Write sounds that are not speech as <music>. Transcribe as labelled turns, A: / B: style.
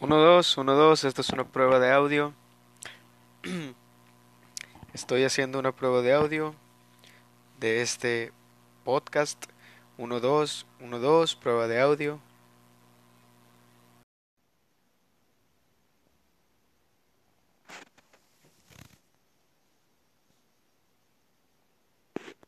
A: 1, 2, 1, 2, esta es una prueba de audio. <clears throat> Estoy haciendo una prueba de audio de este podcast. 1, 2, 1, 2, prueba de audio.